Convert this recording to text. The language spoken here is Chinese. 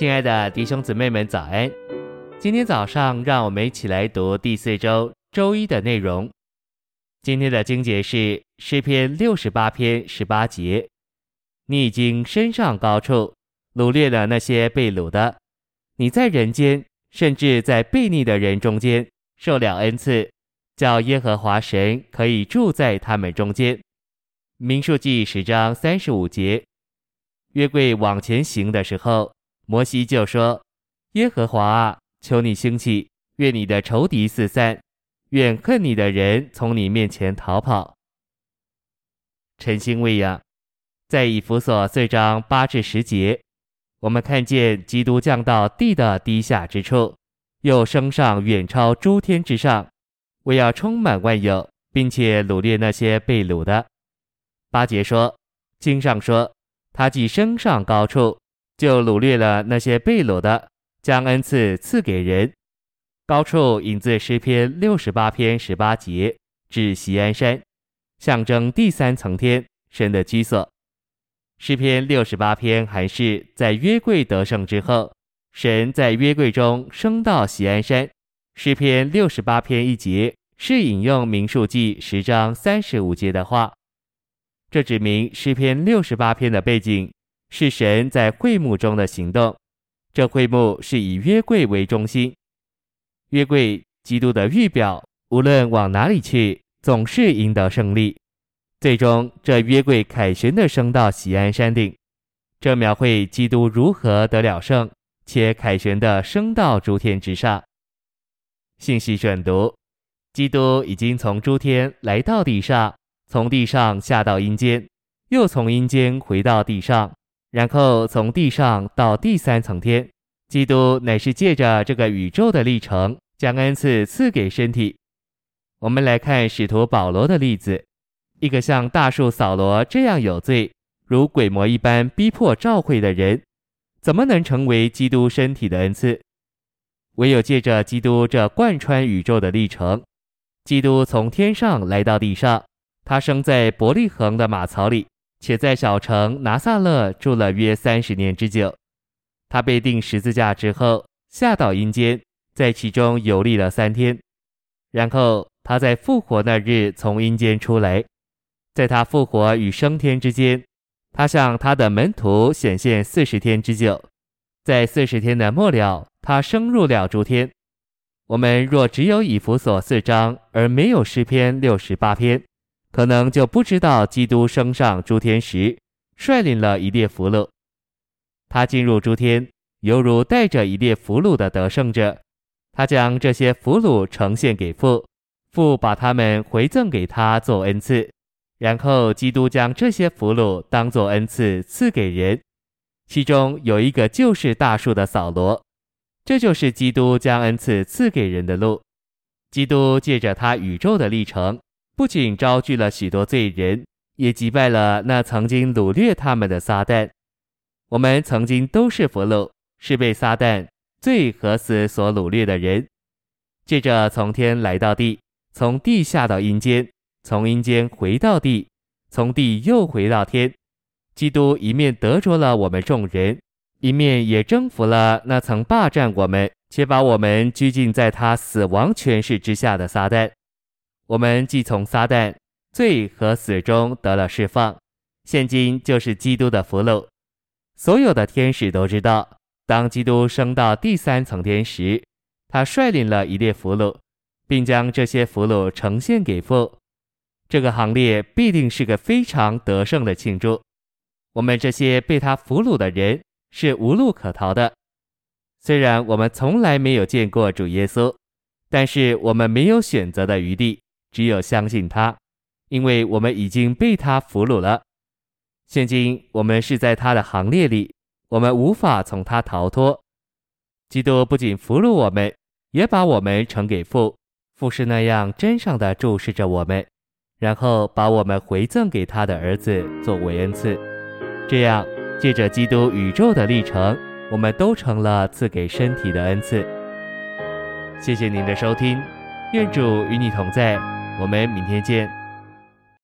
亲爱的弟兄姊妹们，早安！今天早上，让我们一起来读第四周周一的内容。今天的经节是诗篇六十八篇十八节：“你已经升上高处，掳掠了那些被掳的。你在人间，甚至在悖逆的人中间，受了恩赐，叫耶和华神可以住在他们中间。”民数记十章三十五节。约柜往前行的时候，摩西就说：“耶和华啊，求你兴起，愿你的仇敌四散，愿恨你的人从你面前逃跑。”晨星未养，在以弗所四章八至十节，我们看见基督降到地的低下之处，又升上远超诸天之上，为要充满万有，并且掳掠那些被掳的。八节说，经上说。他既升上高处，就掳掠了那些被掳的，将恩赐赐给人。高处引自诗篇六十八篇十八节，指锡安山，象征第三层天，神的居所。诗篇六十八篇还是在约柜得胜之后，神在约柜中升到锡安山。诗篇六十八篇一节是引用民数记十章三十五节的话。这指明诗篇六十八篇的背景是神在会幕中的行动。这会幕是以约柜为中心，约柜基督的预表，无论往哪里去，总是赢得胜利。最终，这约柜凯旋的升到喜安山顶，这描绘基督如何得了胜，且凯旋的升到诸天之上。信息选读：基督已经从诸天来到地上。从地上下到阴间，又从阴间回到地上，然后从地上到第三层天。基督乃是借着这个宇宙的历程，将恩赐赐给身体。我们来看使徒保罗的例子：一个像大树扫罗这样有罪，如鬼魔一般逼迫教会的人，怎么能成为基督身体的恩赐？唯有借着基督这贯穿宇宙的历程，基督从天上来到地上。他生在伯利恒的马槽里，且在小城拿撒勒住了约三十年之久。他被钉十字架之后，下到阴间，在其中游历了三天。然后他在复活那日从阴间出来，在他复活与升天之间，他向他的门徒显现四十天之久。在四十天的末了，他升入了诸天。我们若只有以弗所四章，而没有诗篇六十八篇。可能就不知道基督升上诸天时，率领了一列俘虏。他进入诸天，犹如带着一列俘虏的得胜者。他将这些俘虏呈献给父，父把他们回赠给他做恩赐。然后基督将这些俘虏当作恩赐赐给人，其中有一个就是大树的扫罗。这就是基督将恩赐赐给人的路。基督借着他宇宙的历程。不仅招聚了许多罪人，也击败了那曾经掳掠他们的撒旦。我们曾经都是俘虏，是被撒旦罪和死所掳掠的人。借着从天来到地，从地下到阴间，从阴间回到地，从地又回到天。基督一面得着了我们众人，一面也征服了那曾霸占我们且把我们拘禁在他死亡权势之下的撒旦。我们既从撒旦罪和死中得了释放，现今就是基督的俘虏。所有的天使都知道，当基督升到第三层天时，他率领了一列俘虏，并将这些俘虏呈现给父。这个行列必定是个非常得胜的庆祝。我们这些被他俘虏的人是无路可逃的。虽然我们从来没有见过主耶稣，但是我们没有选择的余地。只有相信他，因为我们已经被他俘虏了。现今我们是在他的行列里，我们无法从他逃脱。基督不仅俘虏我们，也把我们呈给父，父是那样珍赏地注视着我们，然后把我们回赠给他的儿子作为恩赐。这样，借着基督宇宙的历程，我们都成了赐给身体的恩赐。谢谢您的收听，愿主与你同在。我们明天见。